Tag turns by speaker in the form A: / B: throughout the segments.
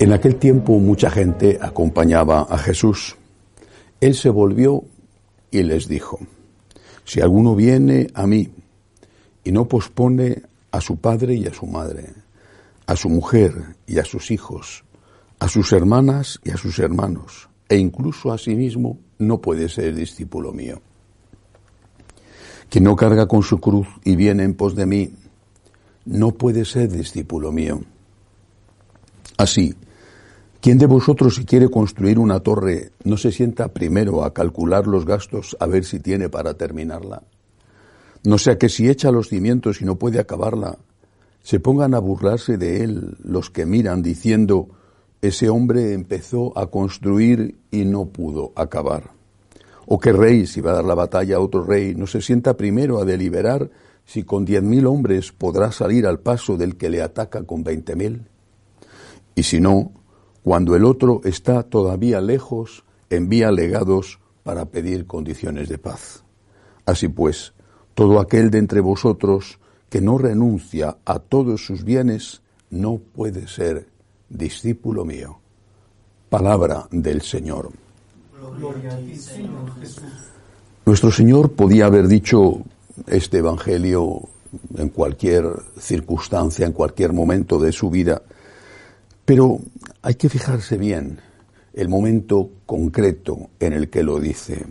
A: En aquel tiempo mucha gente acompañaba a Jesús. Él se volvió y les dijo, si alguno viene a mí y no pospone a su padre y a su madre, a su mujer y a sus hijos, a sus hermanas y a sus hermanos, e incluso a sí mismo, no puede ser discípulo mío. Quien no carga con su cruz y viene en pos de mí, no puede ser discípulo mío. Así, ¿Quién de vosotros si quiere construir una torre no se sienta primero a calcular los gastos a ver si tiene para terminarla? No sea que si echa los cimientos y no puede acabarla, se pongan a burlarse de él los que miran diciendo, ese hombre empezó a construir y no pudo acabar. O que rey, si va a dar la batalla a otro rey, no se sienta primero a deliberar si con diez mil hombres podrá salir al paso del que le ataca con veinte mil. Y si no, cuando el otro está todavía lejos, envía legados para pedir condiciones de paz. Así pues, todo aquel de entre vosotros que no renuncia a todos sus bienes no puede ser discípulo mío. Palabra del Señor. Nuestro Señor podía haber dicho este Evangelio en cualquier circunstancia, en cualquier momento de su vida, pero hay que fijarse bien el momento concreto en el que lo dice.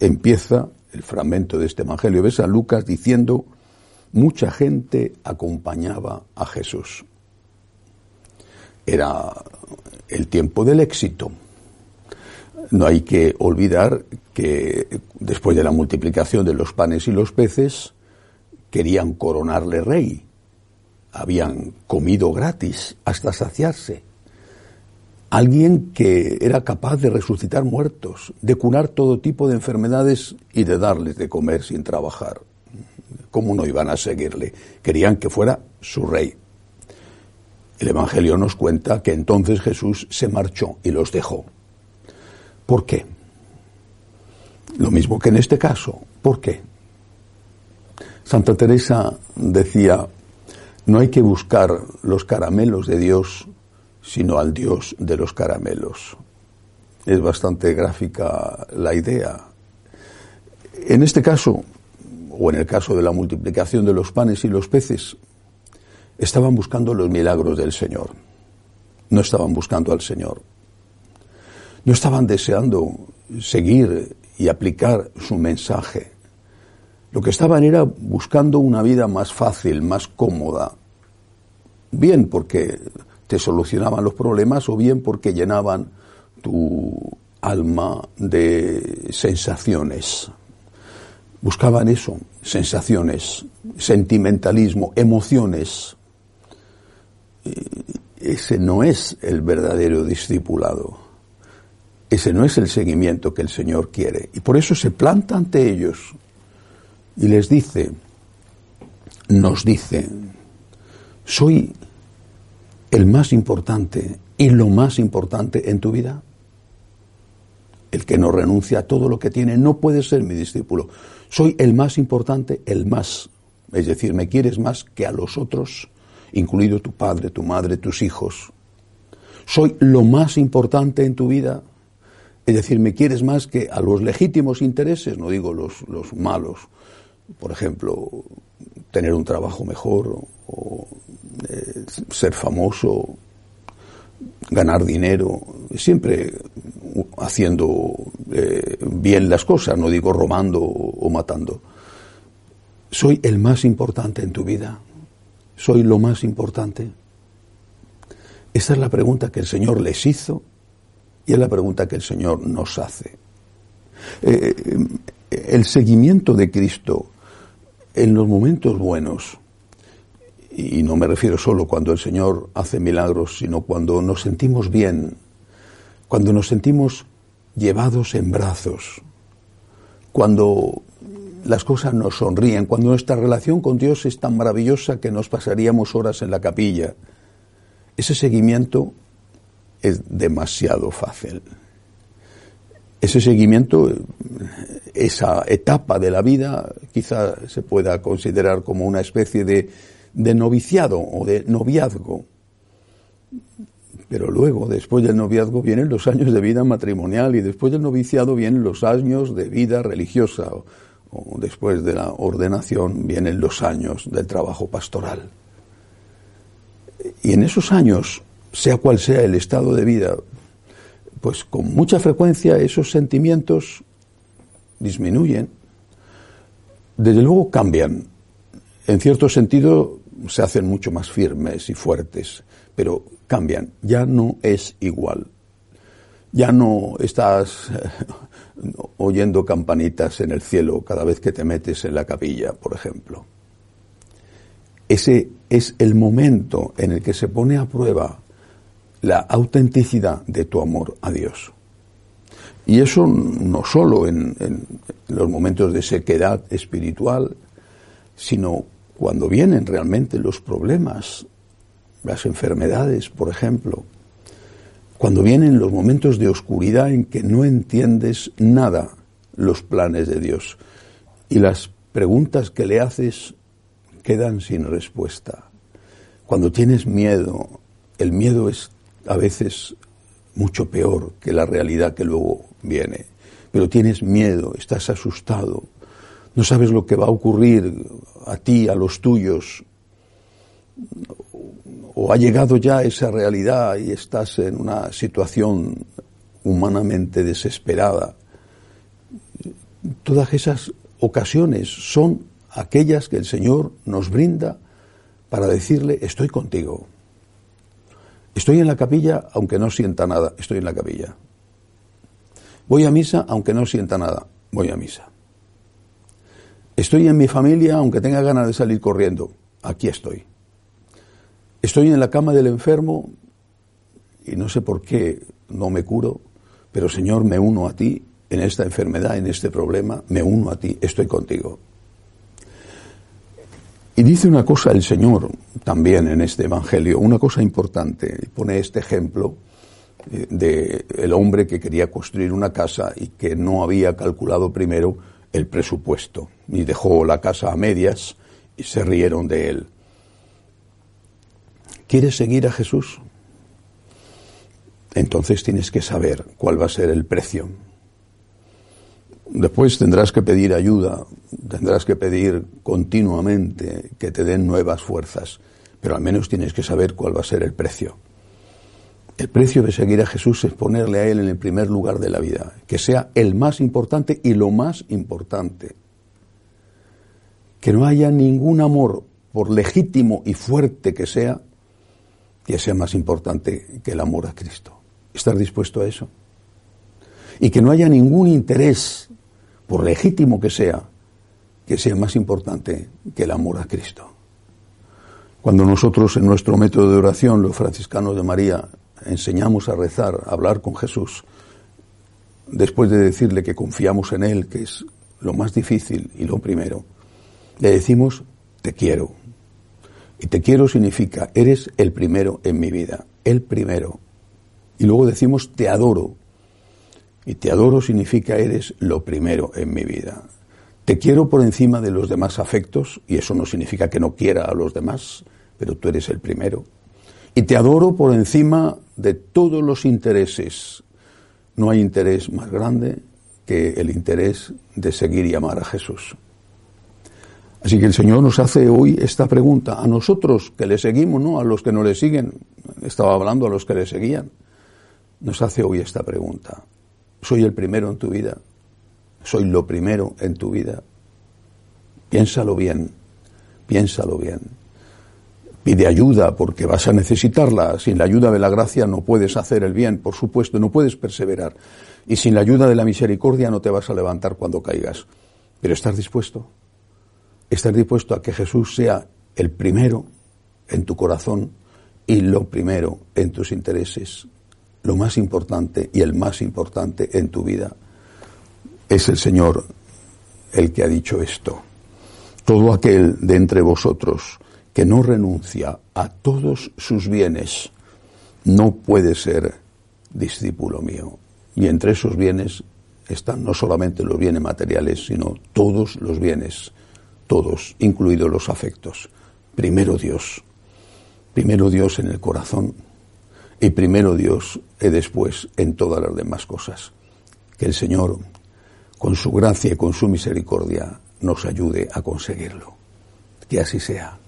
A: Empieza el fragmento de este Evangelio de San Lucas diciendo, mucha gente acompañaba a Jesús. Era el tiempo del éxito. No hay que olvidar que después de la multiplicación de los panes y los peces, querían coronarle rey habían comido gratis hasta saciarse. Alguien que era capaz de resucitar muertos, de curar todo tipo de enfermedades y de darles de comer sin trabajar. ¿Cómo no iban a seguirle? Querían que fuera su rey. El Evangelio nos cuenta que entonces Jesús se marchó y los dejó. ¿Por qué? Lo mismo que en este caso. ¿Por qué? Santa Teresa decía, no hay que buscar los caramelos de Dios, sino al Dios de los caramelos. Es bastante gráfica la idea. En este caso, o en el caso de la multiplicación de los panes y los peces, estaban buscando los milagros del Señor. No estaban buscando al Señor. No estaban deseando seguir y aplicar su mensaje. Lo que estaban era buscando una vida más fácil, más cómoda. Bien porque te solucionaban los problemas o bien porque llenaban tu alma de sensaciones. Buscaban eso, sensaciones, sentimentalismo, emociones. Ese no es el verdadero discipulado. Ese no es el seguimiento que el Señor quiere. Y por eso se planta ante ellos y les dice, nos dice, soy el más importante y lo más importante en tu vida. El que no renuncia a todo lo que tiene no puede ser mi discípulo. Soy el más importante, el más. Es decir, me quieres más que a los otros, incluido tu padre, tu madre, tus hijos. Soy lo más importante en tu vida. Es decir, me quieres más que a los legítimos intereses, no digo los, los malos, por ejemplo, tener un trabajo mejor o, eh, ser famoso, ganar dinero, siempre haciendo eh, bien las cosas, no digo robando o, matando. ¿Soy el más importante en tu vida? ¿Soy lo más importante? Esta es la pregunta que el Señor les hizo y es la pregunta que el Señor nos hace. Eh, el seguimiento de Cristo en los momentos buenos, y no me refiero solo cuando el Señor hace milagros, sino cuando nos sentimos bien, cuando nos sentimos llevados en brazos, cuando las cosas nos sonríen, cuando nuestra relación con Dios es tan maravillosa que nos pasaríamos horas en la capilla. Ese seguimiento es demasiado fácil. Ese seguimiento esa etapa de la vida quizá se pueda considerar como una especie de, noviciado o de noviazgo. Pero luego, después del noviazgo, vienen los años de vida matrimonial y después del noviciado vienen los años de vida religiosa o, o después de la ordenación vienen los años del trabajo pastoral. Y en esos años, sea cual sea el estado de vida, pues con mucha frecuencia esos sentimientos disminuyen, desde luego cambian. En cierto sentido se hacen mucho más firmes y fuertes, pero cambian. Ya no es igual. Ya no estás oyendo campanitas en el cielo cada vez que te metes en la capilla, por ejemplo. Ese es el momento en el que se pone a prueba la autenticidad de tu amor a Dios. Y eso no solo en, los momentos de sequedad espiritual, sino cuando vienen realmente los problemas, las enfermedades, por ejemplo, cuando vienen los momentos de oscuridad en que no entiendes nada los planes de Dios y las preguntas que le haces quedan sin respuesta. Cuando tienes miedo, el miedo es a veces mucho peor que la realidad que luego viene. Pero tienes miedo, estás asustado, no sabes lo que va a ocurrir a ti, a los tuyos, o ha llegado ya esa realidad y estás en una situación humanamente desesperada. Todas esas ocasiones son aquellas que el Señor nos brinda para decirle, estoy contigo. Estoy en la capilla aunque no sienta nada, estoy en la capilla. Voy a misa aunque no sienta nada, voy a misa. Estoy en mi familia aunque tenga ganas de salir corriendo, aquí estoy. Estoy en la cama del enfermo y no sé por qué no me curo, pero Señor, me uno a ti en esta enfermedad, en este problema, me uno a ti, estoy contigo. Y dice una cosa el Señor también en este Evangelio, una cosa importante. Pone este ejemplo eh, de el hombre que quería construir una casa y que no había calculado primero el presupuesto y dejó la casa a medias y se rieron de él. ¿Quieres seguir a Jesús? Entonces tienes que saber cuál va a ser el precio. Después tendrás que pedir ayuda, tendrás que pedir continuamente que te den nuevas fuerzas, pero al menos tienes que saber cuál va a ser el precio. El precio de seguir a Jesús es ponerle a Él en el primer lugar de la vida, que sea el más importante y lo más importante. Que no haya ningún amor, por legítimo y fuerte que sea, que sea más importante que el amor a Cristo. ¿Estás dispuesto a eso? Y que no haya ningún interés por legítimo que sea, que sea más importante que el amor a Cristo. Cuando nosotros en nuestro método de oración, los franciscanos de María, enseñamos a rezar, a hablar con Jesús, después de decirle que confiamos en Él, que es lo más difícil y lo primero, le decimos, te quiero. Y te quiero significa, eres el primero en mi vida, el primero. Y luego decimos, te adoro, y te adoro significa eres lo primero en mi vida. Te quiero por encima de los demás afectos, y eso no significa que no quiera a los demás, pero tú eres el primero. Y te adoro por encima de todos los intereses. No hay interés más grande que el interés de seguir y amar a Jesús. Así que el Señor nos hace hoy esta pregunta a nosotros que le seguimos, no a los que no le siguen. Estaba hablando a los que le seguían. Nos hace hoy esta pregunta soy el primero en tu vida, soy lo primero en tu vida. Piénsalo bien, piénsalo bien. Pide ayuda porque vas a necesitarla. Sin la ayuda de la gracia no puedes hacer el bien, por supuesto, no puedes perseverar. Y sin la ayuda de la misericordia no te vas a levantar cuando caigas. Pero estás dispuesto. Estás dispuesto a que Jesús sea el primero en tu corazón y lo primero en tus intereses lo más importante y el más importante en tu vida. Es el Señor el que ha dicho esto. Todo aquel de entre vosotros que no renuncia a todos sus bienes no puede ser discípulo mío. Y entre esos bienes están no solamente los bienes materiales, sino todos los bienes, todos, incluidos los afectos. Primero Dios, primero Dios en el corazón y primero Dios y después en todas las demás cosas. Que el Señor, con su gracia y con su misericordia, nos ayude a conseguirlo. Que así sea.